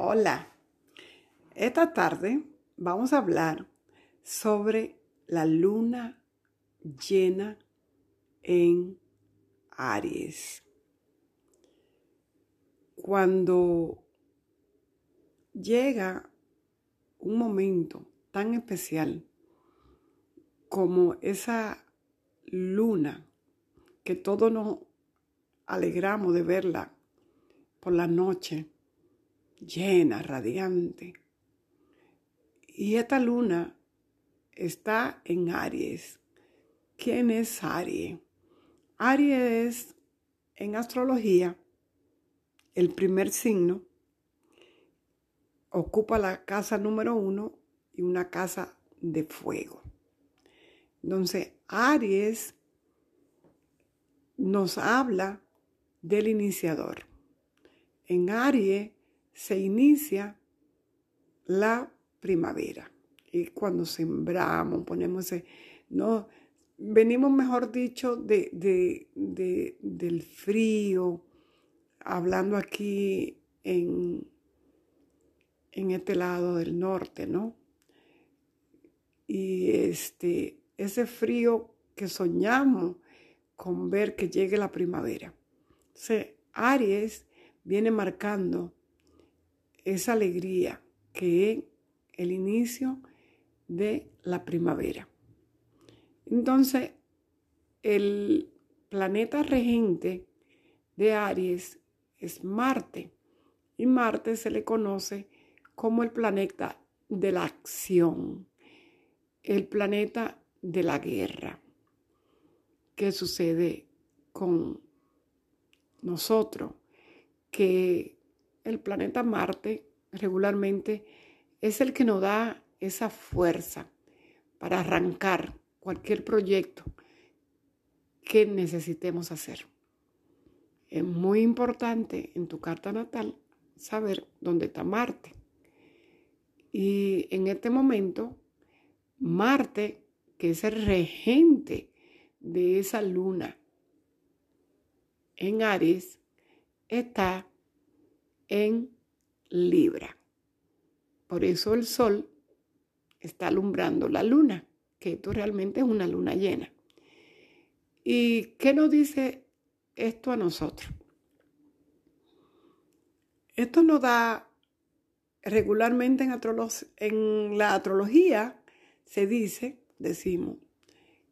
Hola, esta tarde vamos a hablar sobre la luna llena en Aries. Cuando llega un momento tan especial como esa luna que todos nos alegramos de verla por la noche, llena, radiante. Y esta luna está en Aries. ¿Quién es Aries? Aries es en astrología el primer signo. Ocupa la casa número uno y una casa de fuego. Entonces, Aries nos habla del iniciador. En Aries se inicia la primavera. Y cuando sembramos, ponemos no, venimos mejor dicho de, del frío, hablando aquí en, en este lado del norte, ¿no? Y este, ese frío que soñamos con ver que llegue la primavera. Aries viene marcando esa alegría que es el inicio de la primavera. Entonces, el planeta regente de Aries es Marte y Marte se le conoce como el planeta de la acción, el planeta de la guerra. ¿Qué sucede con nosotros? Que el planeta Marte regularmente es el que nos da esa fuerza para arrancar cualquier proyecto que necesitemos hacer. Es muy importante en tu carta natal saber dónde está Marte. Y en este momento, Marte, que es el regente de esa luna en Aries, está en Libra. Por eso el sol está alumbrando la luna, que esto realmente es una luna llena. ¿Y qué nos dice esto a nosotros? Esto nos da regularmente en, la astrología, se dice, decimos,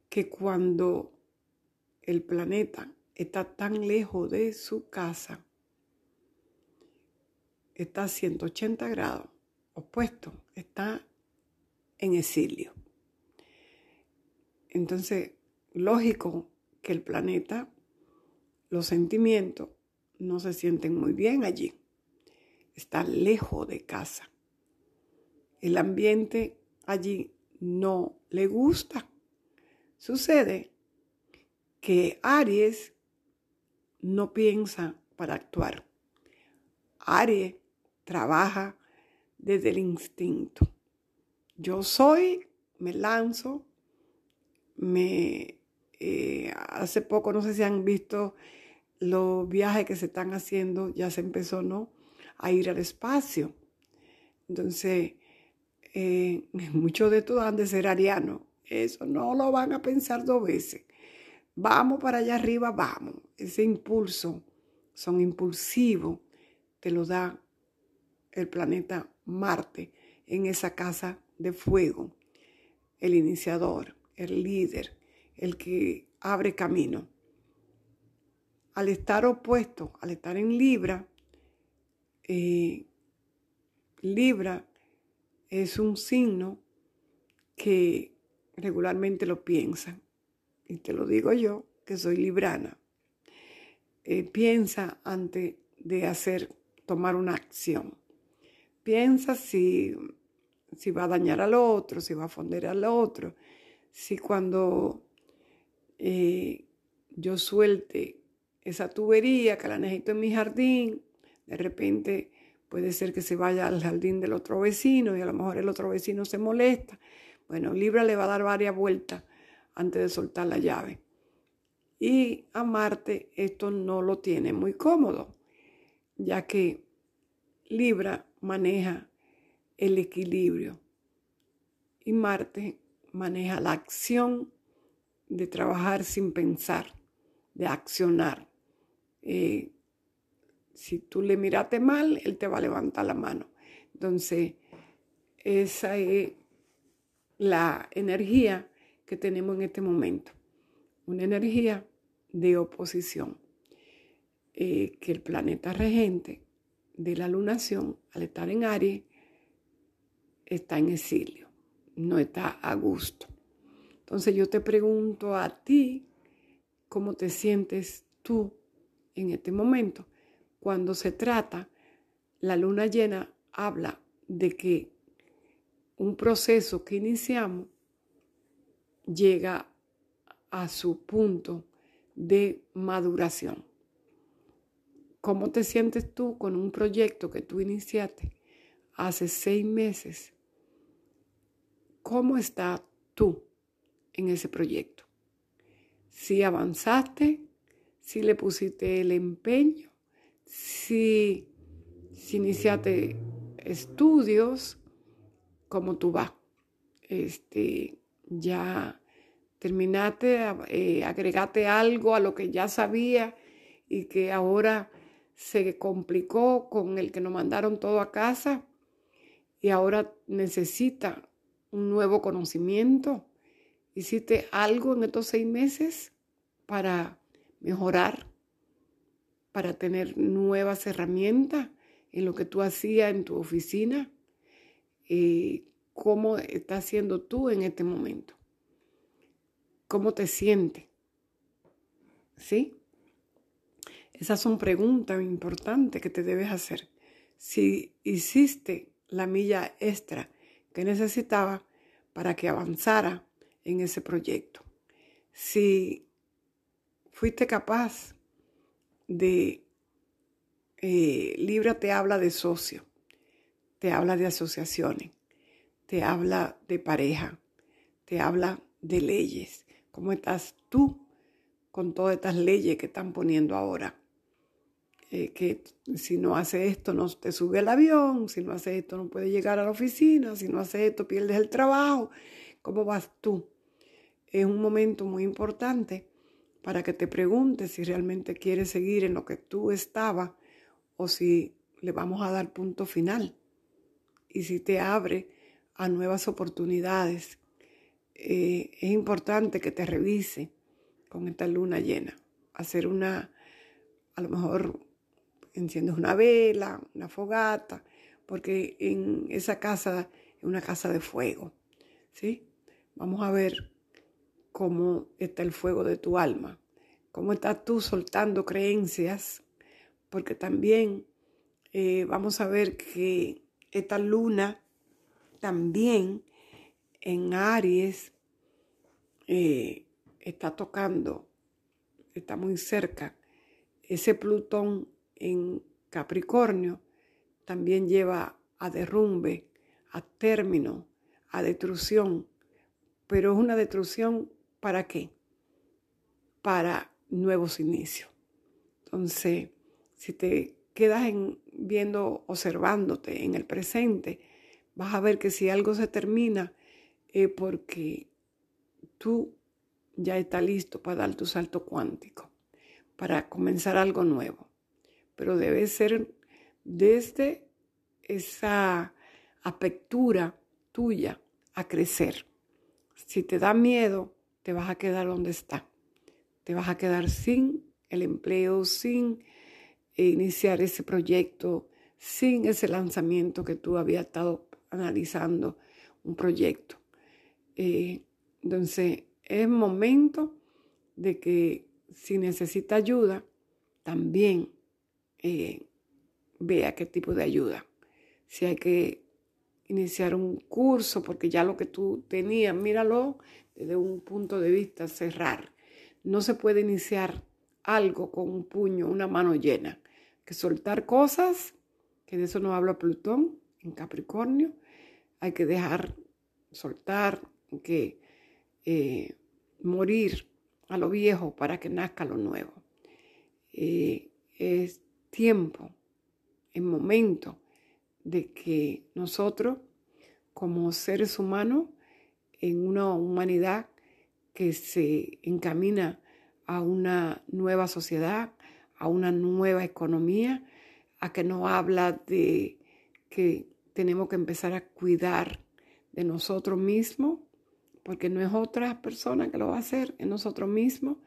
que cuando el planeta está tan lejos de su casa, está a 180 grados opuesto, está en exilio. Entonces, lógico que el planeta, los sentimientos no se sienten muy bien allí. Está lejos de casa. El ambiente allí no le gusta. Sucede que Aries no piensa para actuar. Aries trabaja desde el instinto. Yo soy, me lanzo, me... Eh, hace poco, no sé si han visto los viajes que se están haciendo, ya se empezó, ¿no? A ir al espacio. Entonces, eh, muchos de estos han de ser arianos. Eso no lo van a pensar dos veces. Vamos para allá arriba, vamos. Ese impulso, son impulsivos, te lo da el planeta Marte en esa casa de fuego, el iniciador, el líder, el que abre camino. Al estar opuesto, al estar en Libra, eh, Libra es un signo que regularmente lo piensa, y te lo digo yo, que soy librana. Eh, piensa antes de hacer, tomar una acción piensa si, si va a dañar al otro, si va a fundir al otro, si cuando eh, yo suelte esa tubería que la necesito en mi jardín, de repente puede ser que se vaya al jardín del otro vecino y a lo mejor el otro vecino se molesta. Bueno, Libra le va a dar varias vueltas antes de soltar la llave. Y a Marte esto no lo tiene muy cómodo, ya que Libra maneja el equilibrio y Marte maneja la acción de trabajar sin pensar, de accionar. Eh, si tú le miraste mal, él te va a levantar la mano. Entonces, esa es la energía que tenemos en este momento. Una energía de oposición. Eh, que el planeta regente de la lunación, al estar en Aries, está en exilio, no está a gusto. Entonces yo te pregunto a ti, ¿cómo te sientes tú en este momento? Cuando se trata, la luna llena habla de que un proceso que iniciamos llega a su punto de maduración. ¿Cómo te sientes tú con un proyecto que tú iniciaste hace seis meses? ¿Cómo estás tú en ese proyecto? Si avanzaste, si le pusiste el empeño, si, si iniciaste estudios, ¿cómo tú vas? Este, ya terminaste, eh, agregaste algo a lo que ya sabía y que ahora se complicó con el que nos mandaron todo a casa y ahora necesita un nuevo conocimiento. ¿Hiciste algo en estos seis meses para mejorar, para tener nuevas herramientas en lo que tú hacías en tu oficina? Eh, ¿Cómo estás haciendo tú en este momento? ¿Cómo te sientes? ¿Sí? Esas son preguntas importantes que te debes hacer. Si hiciste la milla extra que necesitaba para que avanzara en ese proyecto. Si fuiste capaz de... Eh, Libra te habla de socio, te habla de asociaciones, te habla de pareja, te habla de leyes. ¿Cómo estás tú con todas estas leyes que están poniendo ahora? Eh, que si no hace esto no te sube el avión, si no hace esto no puede llegar a la oficina, si no hace esto pierdes el trabajo. ¿Cómo vas tú? Es un momento muy importante para que te preguntes si realmente quieres seguir en lo que tú estabas o si le vamos a dar punto final y si te abre a nuevas oportunidades. Eh, es importante que te revise con esta luna llena, hacer una, a lo mejor enciendes una vela, una fogata, porque en esa casa es una casa de fuego, ¿sí? Vamos a ver cómo está el fuego de tu alma, cómo estás tú soltando creencias, porque también eh, vamos a ver que esta luna también en Aries eh, está tocando, está muy cerca, ese Plutón en Capricornio también lleva a derrumbe, a término, a destrucción. Pero es una destrucción para qué? Para nuevos inicios. Entonces, si te quedas en, viendo, observándote en el presente, vas a ver que si algo se termina es porque tú ya estás listo para dar tu salto cuántico, para comenzar algo nuevo pero debe ser desde esa apertura tuya a crecer. Si te da miedo, te vas a quedar donde está. Te vas a quedar sin el empleo, sin iniciar ese proyecto, sin ese lanzamiento que tú habías estado analizando, un proyecto. Eh, entonces, es momento de que si necesita ayuda, también vea qué tipo de ayuda. Si hay que iniciar un curso, porque ya lo que tú tenías, míralo desde un punto de vista cerrar. No se puede iniciar algo con un puño, una mano llena. que soltar cosas, que de eso no habla Plutón en Capricornio. Hay que dejar soltar, que eh, morir a lo viejo para que nazca lo nuevo. Eh, tiempo, en momento de que nosotros, como seres humanos, en una humanidad que se encamina a una nueva sociedad, a una nueva economía, a que nos habla de que tenemos que empezar a cuidar de nosotros mismos, porque no es otra persona que lo va a hacer, es nosotros mismos,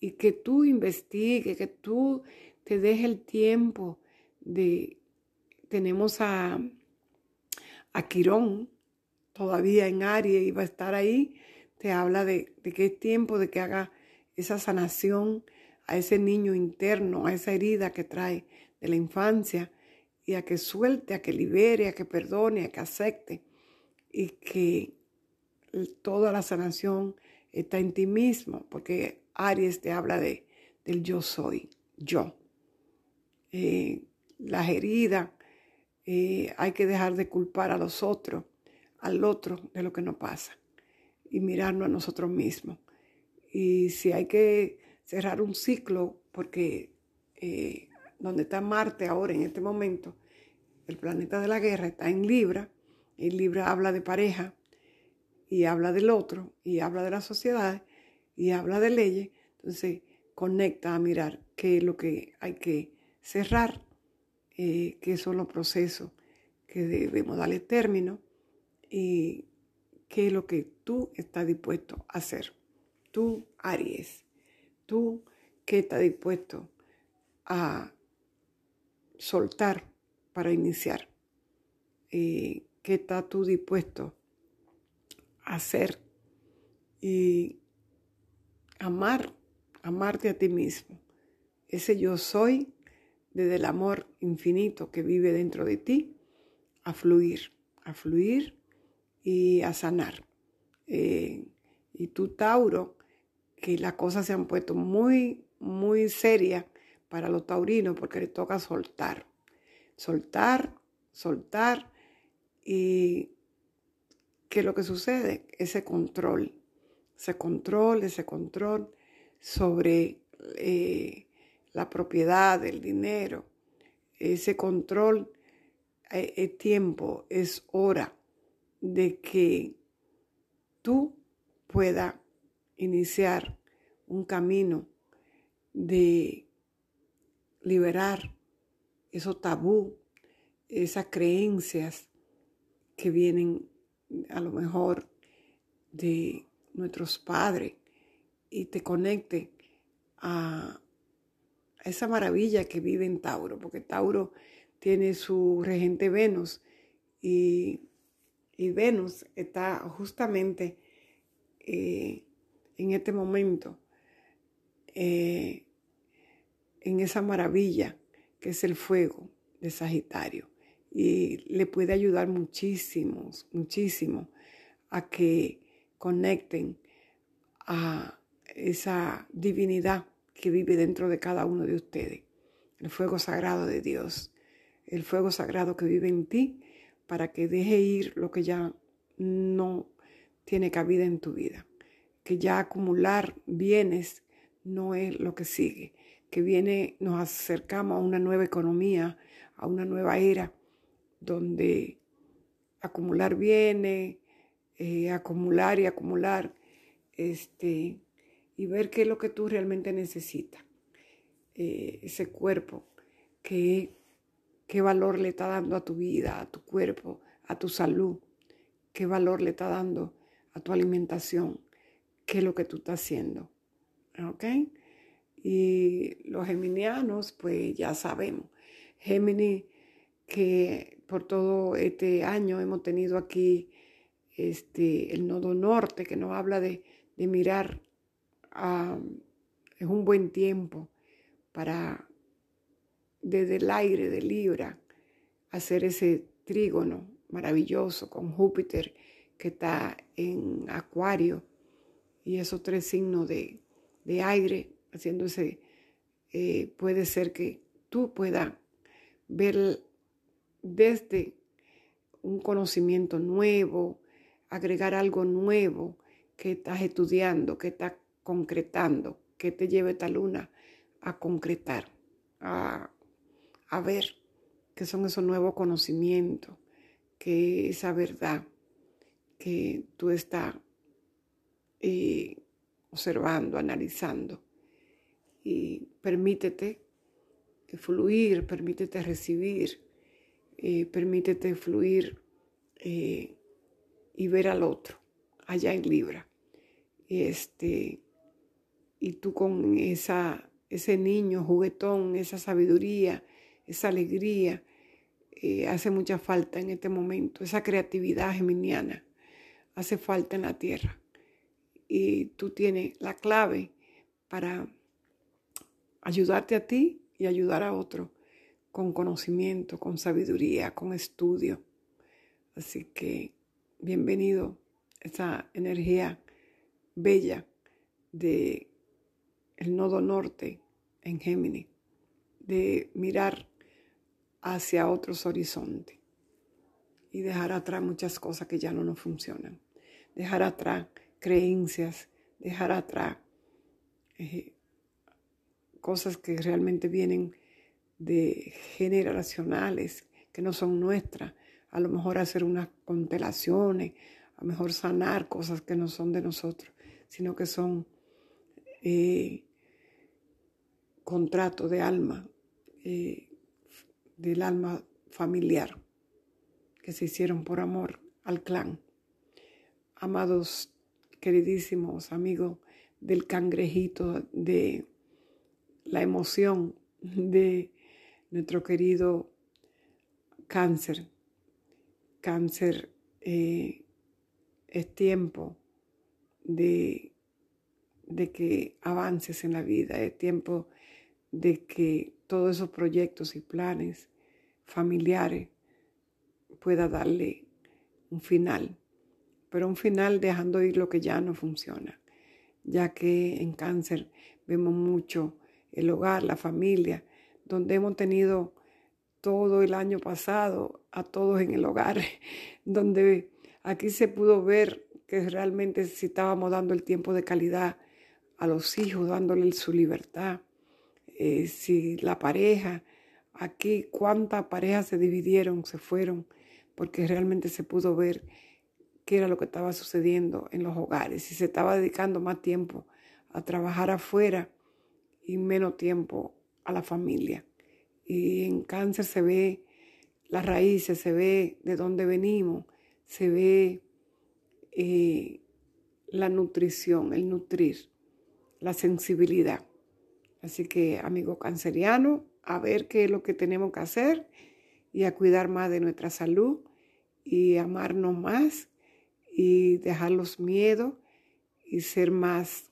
y que tú investigues, que tú te dejes el tiempo de... Tenemos a, a Quirón todavía en Aries y va a estar ahí, te habla de, de que es tiempo de que haga esa sanación a ese niño interno, a esa herida que trae de la infancia, y a que suelte, a que libere, a que perdone, a que acepte, y que toda la sanación está en ti mismo, porque Aries te habla de, del yo soy, yo. Eh, las heridas, eh, hay que dejar de culpar a los otros, al otro de lo que nos pasa y mirarnos a nosotros mismos. Y si hay que cerrar un ciclo, porque eh, donde está Marte ahora en este momento, el planeta de la guerra está en Libra, y Libra habla de pareja, y habla del otro, y habla de la sociedad, y habla de leyes, entonces conecta a mirar qué es lo que hay que cerrar, eh, qué son los procesos que debemos darle término y qué es lo que tú estás dispuesto a hacer. Tú, Aries, tú qué estás dispuesto a soltar para iniciar. Eh, ¿Qué estás tú dispuesto a hacer? Y amar, amarte a ti mismo. Ese yo soy, desde el amor infinito que vive dentro de ti, a fluir, a fluir y a sanar. Eh, y tú, Tauro, que las cosas se han puesto muy, muy serias para los taurinos porque le toca soltar. Soltar, soltar y ¿qué es lo que sucede? Ese control, ese control, ese control sobre eh, la propiedad, el dinero, ese control eh, es tiempo, es hora de que tú puedas iniciar un camino de liberar esos tabú, esas creencias que vienen a lo mejor de nuestros padres y te conecte a esa maravilla que vive en Tauro, porque Tauro tiene su regente Venus y, Venus está justamente eh, en este momento eh, en esa maravilla que es el fuego de Sagitario. Y le puede ayudar muchísimo, muchísimo a que conecten a esa divinidad que vive dentro de cada uno de ustedes, el fuego sagrado de Dios, el fuego sagrado que vive en ti para que deje ir lo que ya no tiene cabida en tu vida, que ya acumular bienes no es lo que sigue, que viene, nos acercamos a una nueva economía, a una nueva era, donde acumular bienes, eh, acumular y acumular, este, y ver qué es lo que tú realmente necesitas. Eh, ese cuerpo, qué, qué valor le está dando a tu vida, a tu cuerpo, a tu salud, qué valor le está dando a tu alimentación, qué es lo que tú estás haciendo. ¿Ok? Y los geminianos, pues ya sabemos. Géminis, que por todo este año hemos tenido aquí este, el nodo norte, que nos habla de, de mirar es un buen tiempo para desde el aire de Libra hacer ese trígono maravilloso con Júpiter que está en Acuario y esos tres signos de, aire haciéndose, eh, puede ser que tú puedas ver desde un conocimiento nuevo, agregar algo nuevo que estás estudiando, que estás concretando, que te lleve esta luna a concretar, a, ver que son esos nuevos conocimientos, que esa verdad que tú estás eh, observando, analizando. Y permítete fluir, permítete recibir, eh, permítete fluir eh, y ver al otro allá en Libra. Este, y tú con esa, ese niño juguetón, esa sabiduría, esa alegría, eh, hace mucha falta en este momento, esa creatividad geminiana hace falta en la tierra. Y tú tienes la clave para ayudarte a ti y ayudar a otro con conocimiento, con sabiduría, con estudio. Así que bienvenido esa energía bella de el nodo norte en Géminis, de mirar hacia otros horizontes y dejar atrás muchas cosas que ya no nos funcionan, dejar atrás creencias, dejar atrás eh, cosas que realmente vienen de generacionales, que no son nuestras, a lo mejor hacer unas constelaciones, a lo mejor sanar cosas que no son de nosotros, sino que son eh, contratos de alma, eh, del alma familiar, que se hicieron por amor al clan. Amados, queridísimos amigos del cangrejito de la emoción de nuestro querido cáncer. Cáncer eh, es tiempo de, de que avances en la vida, es tiempo de que todos esos proyectos y planes familiares pueda darle un final, pero un final dejando ir lo que ya no funciona, ya que en cáncer vemos mucho el hogar, la familia, donde hemos tenido todo el año pasado a todos en el hogar, donde aquí se pudo ver que realmente si estábamos dando el tiempo de calidad a los hijos, dándole su libertad, eh, si la pareja, aquí cuántas parejas se dividieron, se fueron, porque realmente se pudo ver qué era lo que estaba sucediendo en los hogares, si se estaba dedicando más tiempo a trabajar afuera y menos tiempo a la familia. Y en cáncer se ve las raíces, se ve de dónde venimos, se ve eh, la nutrición, el nutrir, la sensibilidad. Así que, amigo canceriano, a ver qué es lo que tenemos que hacer y a cuidar más de nuestra salud y amarnos más y dejar los miedos y ser más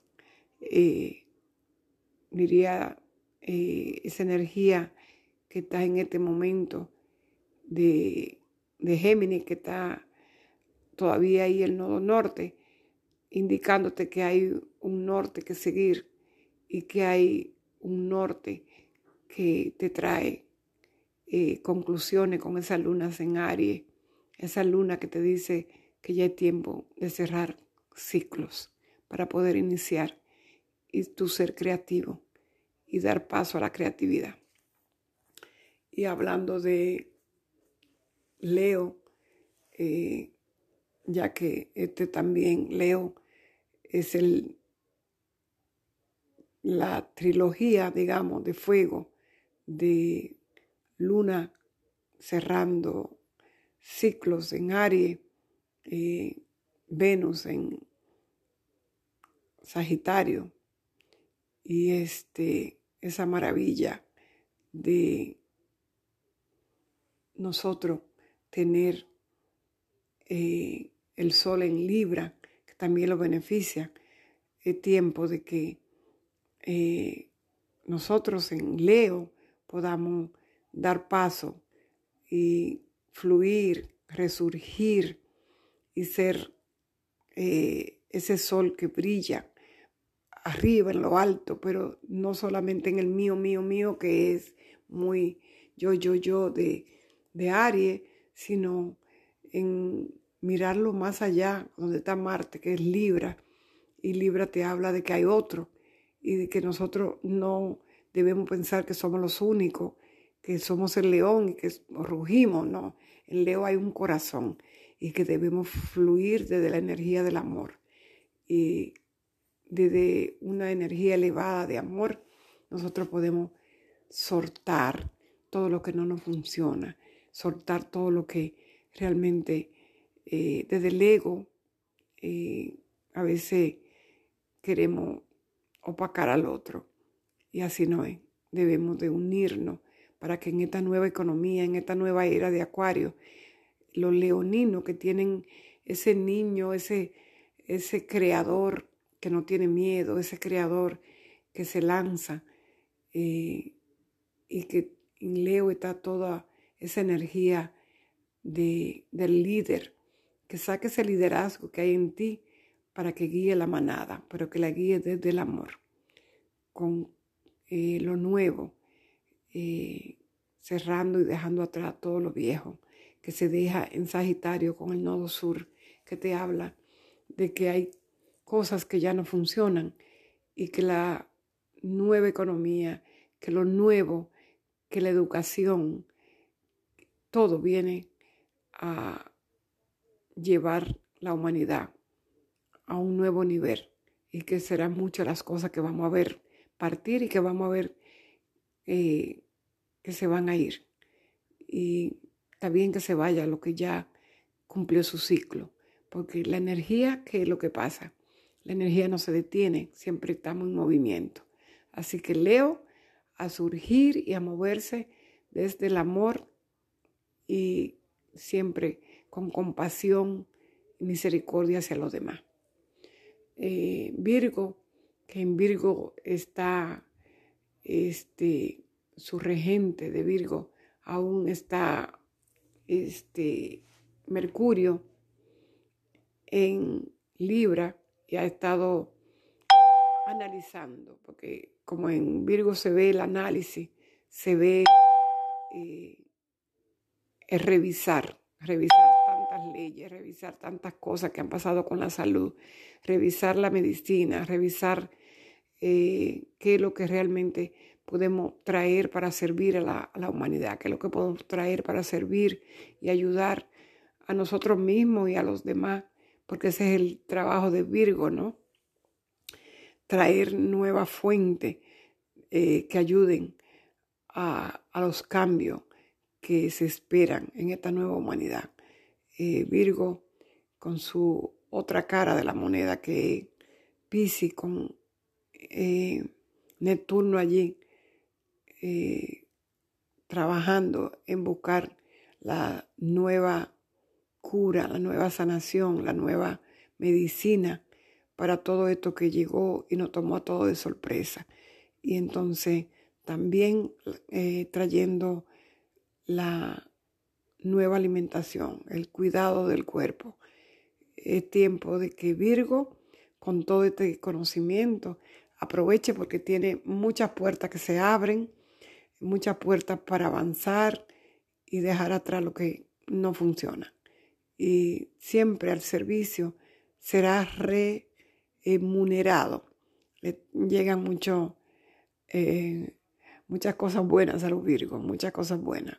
eh, diría, eh, esa energía que está en este momento de, de Géminis, que está todavía ahí el nodo norte, indicándote que hay un norte que seguir y que hay un norte que te trae eh, conclusiones con esas lunas en Aries, esa luna que te dice que ya es tiempo de cerrar ciclos para poder iniciar y tu ser creativo y dar paso a la creatividad. Y hablando de Leo, eh, ya que este también, Leo, es el, la trilogía, digamos, de fuego, de luna cerrando ciclos en Aries, eh, Venus en Sagitario. Y este esa maravilla de nosotros tener eh, el sol en Libra, también lo beneficia. Es tiempo de que eh, nosotros en Leo podamos dar paso y fluir, resurgir y ser eh, ese sol que brilla arriba, en lo alto, pero no solamente en el mío, mío, mío, que es muy yo, yo, yo de, de Aries, sino en mirarlo más allá, donde está Marte, que es Libra, y Libra te habla de que hay otro, y de que nosotros no debemos pensar que somos los únicos, que somos el león y que rugimos, no. En Leo hay un corazón y que debemos fluir desde la energía del amor. Y desde una energía elevada de amor, nosotros podemos soltar todo lo que no nos funciona, soltar todo lo que realmente eh, desde el ego eh, a veces queremos opacar al otro. Y así no es. Debemos de unirnos para que en esta nueva economía, en esta nueva era de Acuario, los leoninos que tienen ese niño, ese, ese creador que no tiene miedo, ese creador que se lanza eh, y que en Leo está toda esa energía de, del líder, que saque ese liderazgo que hay en ti para que guíe la manada, pero que la guíe desde el amor, con eh, lo nuevo, eh, cerrando y dejando atrás todo lo viejo, que se deja en Sagitario con el nodo sur, que te habla de que hay cosas que ya no funcionan y que la nueva economía, que lo nuevo, que la educación, todo viene a llevar la humanidad a un nuevo nivel y que serán muchas las cosas que vamos a ver partir y que vamos a ver eh, que se van a ir. Y bien que se vaya lo que ya cumplió su ciclo, porque la energía, ¿qué es lo que pasa? La energía no se detiene, siempre estamos en movimiento. Así que Leo a surgir y a moverse desde el amor y siempre con compasión y misericordia hacia los demás. Eh, Virgo, que en Virgo está este, su regente de Virgo, aún está este, Mercurio en Libra y ha estado analizando, porque como en Virgo se ve el análisis, se ve eh, el revisar, revisar leyes, revisar tantas cosas que han pasado con la salud, revisar la medicina, revisar eh, qué es lo que realmente podemos traer para servir a la, humanidad, qué es lo que podemos traer para servir y ayudar a nosotros mismos y a los demás, porque ese es el trabajo de Virgo, ¿no? Traer nuevas fuentes eh, que ayuden a, los cambios que se esperan en esta nueva humanidad. Eh, Virgo con su otra cara de la moneda que Pisces con eh, Neptuno allí eh, trabajando en buscar la nueva cura, la nueva sanación, la nueva medicina para todo esto que llegó y nos tomó a todos de sorpresa. Y entonces también trayendo la nueva alimentación, el cuidado del cuerpo, es tiempo de que Virgo, con todo este conocimiento, aproveche porque tiene muchas puertas que se abren, muchas puertas para avanzar y dejar atrás lo que no funciona. Y siempre al servicio será remunerado. Le llegan mucho, eh, muchas cosas buenas a los Virgos, muchas cosas buenas.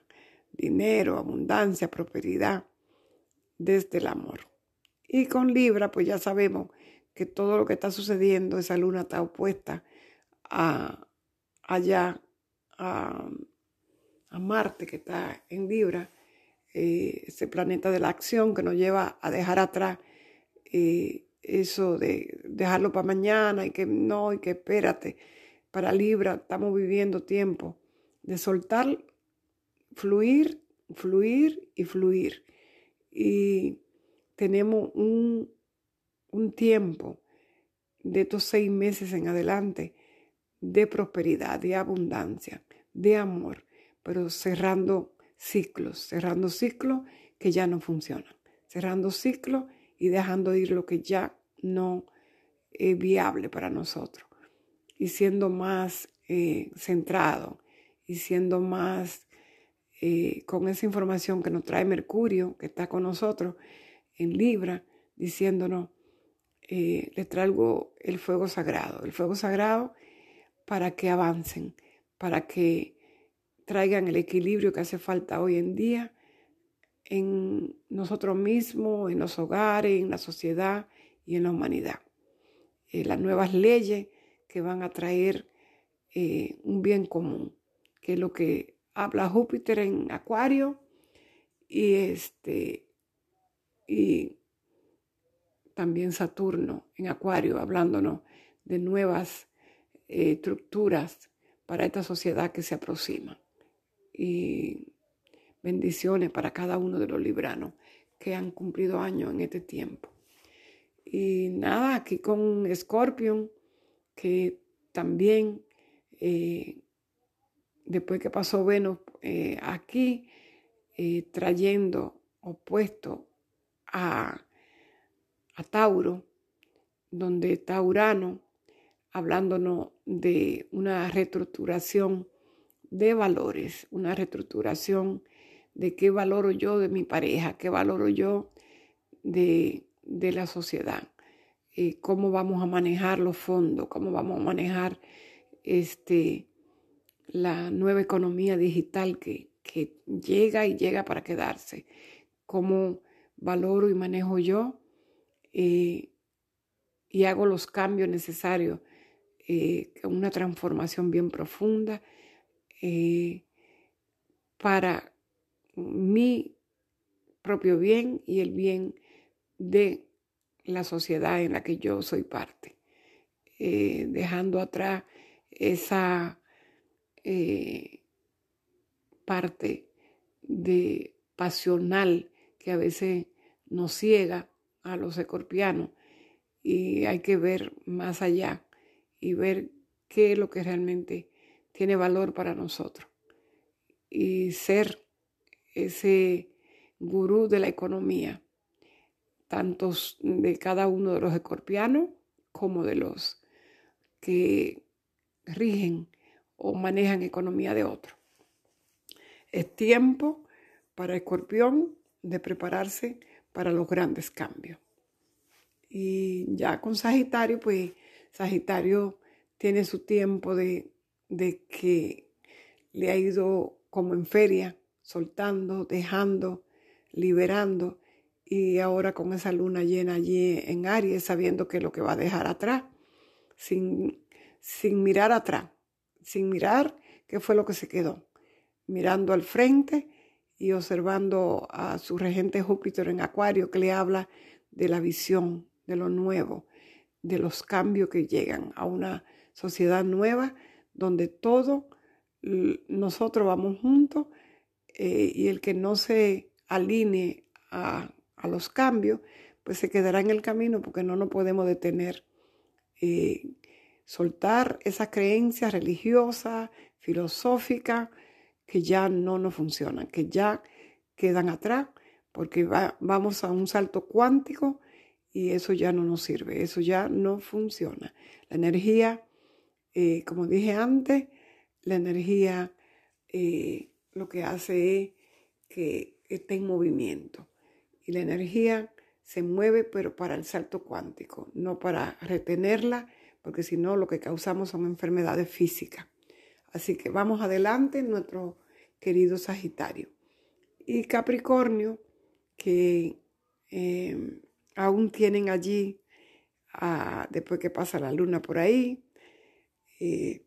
Dinero, abundancia, prosperidad, desde el amor. Y con Libra, pues ya sabemos que todo lo que está sucediendo, esa luna está opuesta a allá, a, Marte, que está en Libra, eh, ese planeta de la acción que nos lleva a dejar atrás eh, eso de dejarlo para mañana y que no, y que espérate. Para Libra estamos viviendo tiempo de soltar, fluir, fluir y fluir. Y tenemos un, un tiempo de estos seis meses en adelante de prosperidad, de abundancia, de amor, pero cerrando ciclos, cerrando ciclos que ya no funcionan, cerrando ciclos y dejando ir lo que ya no es viable para nosotros y siendo más eh, centrado y siendo más eh, con esa información que nos trae Mercurio, que está con nosotros en Libra, diciéndonos, eh, les traigo el fuego sagrado, el fuego sagrado para que avancen, para que traigan el equilibrio que hace falta hoy en día en nosotros mismos, en los hogares, en la sociedad y en la humanidad. Eh, las nuevas leyes que van a traer un bien común, que es lo que habla Júpiter en Acuario y este y también Saturno en Acuario, hablándonos de nuevas eh, estructuras para esta sociedad que se aproxima. Y bendiciones para cada uno de los libranos que han cumplido años en este tiempo. Y nada, aquí con Scorpion, que también eh, después que pasó Venus eh, aquí, trayendo opuesto a, a Tauro, donde está Urano, hablándonos de una reestructuración de valores, una reestructuración de qué valoro yo de mi pareja, qué valoro yo de, la sociedad, eh, cómo vamos a manejar los fondos, cómo vamos a manejar este, la nueva economía digital que, que llega y llega para quedarse, cómo valoro y manejo yo eh, y hago los cambios necesarios, eh, una transformación bien profunda eh, para mi propio bien y el bien de la sociedad en la que yo soy parte, dejando atrás esa parte de pasional que a veces nos ciega a los escorpianos y hay que ver más allá y ver qué es lo que realmente tiene valor para nosotros. Y ser ese gurú de la economía, tantos de cada uno de los escorpianos como de los que rigen o manejan economía de otro. Es tiempo para Escorpión de prepararse para los grandes cambios. Y ya con Sagitario, pues Sagitario tiene su tiempo de, que le ha ido como en feria, soltando, dejando, liberando. Y ahora con esa luna llena allí en Aries, sabiendo que lo que va a dejar atrás, sin, sin mirar atrás, sin mirar qué fue lo que se quedó, mirando al frente y observando a su regente Júpiter en Acuario que le habla de la visión, de lo nuevo, de los cambios que llegan a una sociedad nueva donde todo nosotros vamos juntos eh, y el que no se alinee a, los cambios, pues se quedará en el camino porque no nos podemos detener. Eh, soltar esa creencia religiosa, filosófica, que ya no nos funcionan, que ya quedan atrás, porque vamos a un salto cuántico y eso ya no nos sirve, eso ya no funciona. La energía, eh, como dije antes, la energía eh, lo que hace es que esté en movimiento y la energía se mueve pero para el salto cuántico, no para retenerla, porque si no lo que causamos son enfermedades físicas. Así que vamos adelante, nuestro querido Sagitario. Y Capricornio, que em, aún tienen allí, ah, después que pasa la luna por ahí, eh,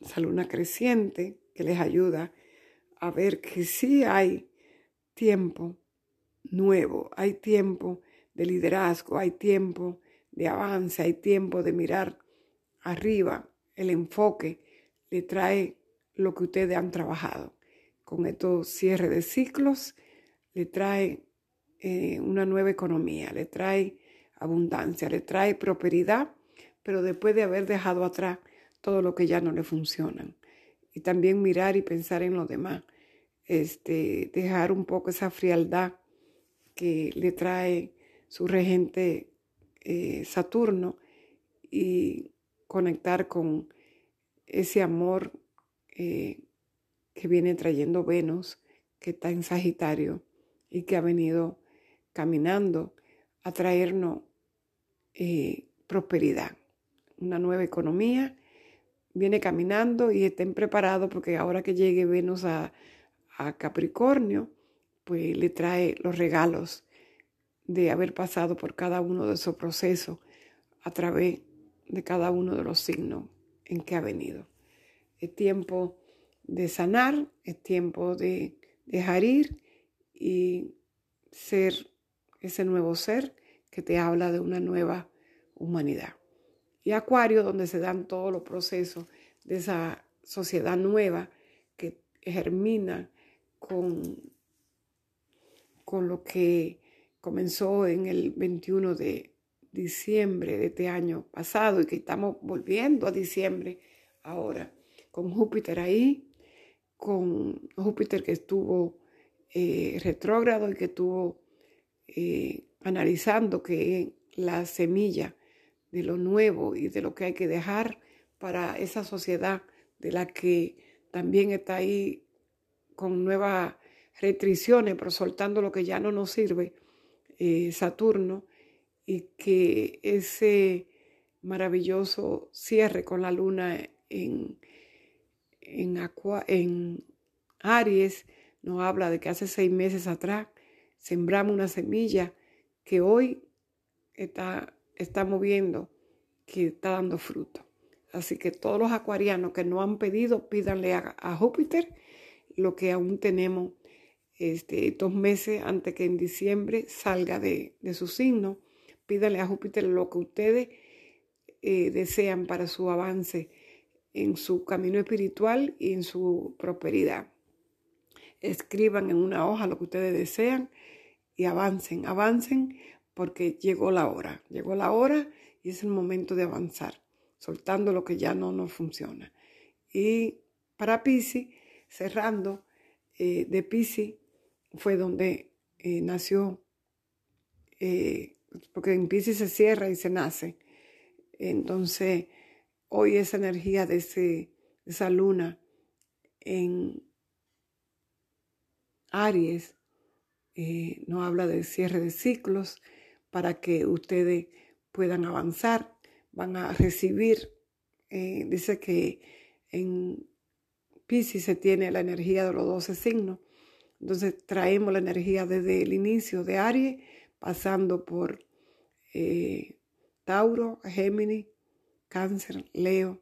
esa luna creciente que les ayuda a ver que sí hay tiempo nuevo, hay tiempo de liderazgo, hay tiempo de avance, hay tiempo de mirar arriba, el enfoque le trae lo que ustedes han trabajado. Con estos cierre de ciclos le trae eh, una nueva economía, le trae abundancia, le trae prosperidad, pero después de haber dejado atrás todo lo que ya no le funcionan. Y también mirar y pensar en lo demás, este, dejar un poco esa frialdad que le trae su regente eh, Saturno y conectar con ese amor eh, que viene trayendo Venus, que está en Sagitario y que ha venido caminando a traernos eh, prosperidad, una nueva economía, viene caminando y estén preparados porque ahora que llegue Venus a, a Capricornio, pues le trae los regalos de haber pasado por cada uno de esos procesos a través de cada uno de los signos en que ha venido. Es tiempo de sanar, es tiempo de dejar ir y ser ese nuevo ser que te habla de una nueva humanidad. Y Acuario, donde se dan todos los procesos de esa sociedad nueva que germina con, con lo que comenzó en el 21 de diciembre de este año pasado y que estamos volviendo a diciembre ahora, con Júpiter ahí, con Júpiter que estuvo eh, retrógrado y que estuvo eh, analizando que la semilla de lo nuevo y de lo que hay que dejar para esa sociedad de la que también está ahí con nuevas restricciones, pero soltando lo que ya no nos sirve, eh, Saturno y que ese maravilloso cierre con la luna en, en, en Aries nos habla de que hace seis meses atrás sembramos una semilla que hoy está, está moviendo, que está dando fruto. Así que todos los acuarianos que no han pedido, pídanle a Júpiter lo que aún tenemos este, dos meses antes que en diciembre salga de, su signo. Pídale a Júpiter lo que ustedes eh, desean para su avance en su camino espiritual y en su prosperidad. Escriban en una hoja lo que ustedes desean y avancen, avancen porque llegó la hora, llegó la hora y es el momento de avanzar, soltando lo que ya no nos funciona. Y para Pisces, cerrando, eh, de Pisces fue donde eh, nació, porque en Pisces se cierra y se nace. Entonces, hoy esa energía de, ese, esa luna en Aries eh, nos habla de cierre de ciclos para que ustedes puedan avanzar, van a recibir, dice que en Pisces se tiene la energía de los 12 signos entonces traemos la energía desde el inicio de Aries, pasando por eh, Tauro, Géminis, Cáncer, Leo,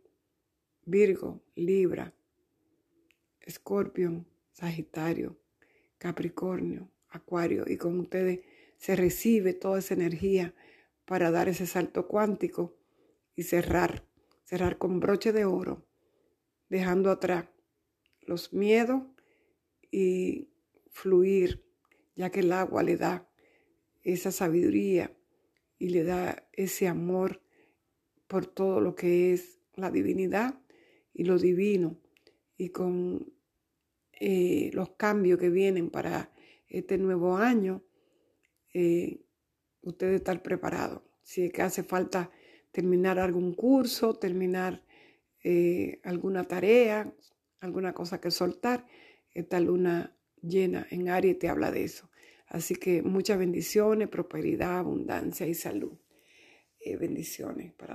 Virgo, Libra, Escorpión, Sagitario, Capricornio, Acuario. Y con ustedes se recibe toda esa energía para dar ese salto cuántico y cerrar, cerrar con broche de oro, dejando atrás los miedos y fluir, ya que el agua le da esa sabiduría y le da ese amor por todo lo que es la divinidad y lo divino y con eh, los cambios que vienen para este nuevo año, eh, usted estar preparado. Si es que hace falta terminar algún curso, terminar eh, alguna tarea, alguna cosa que soltar, esta luna llena en Aries te habla de eso. Así que muchas bendiciones, prosperidad, abundancia y salud. Eh, bendiciones para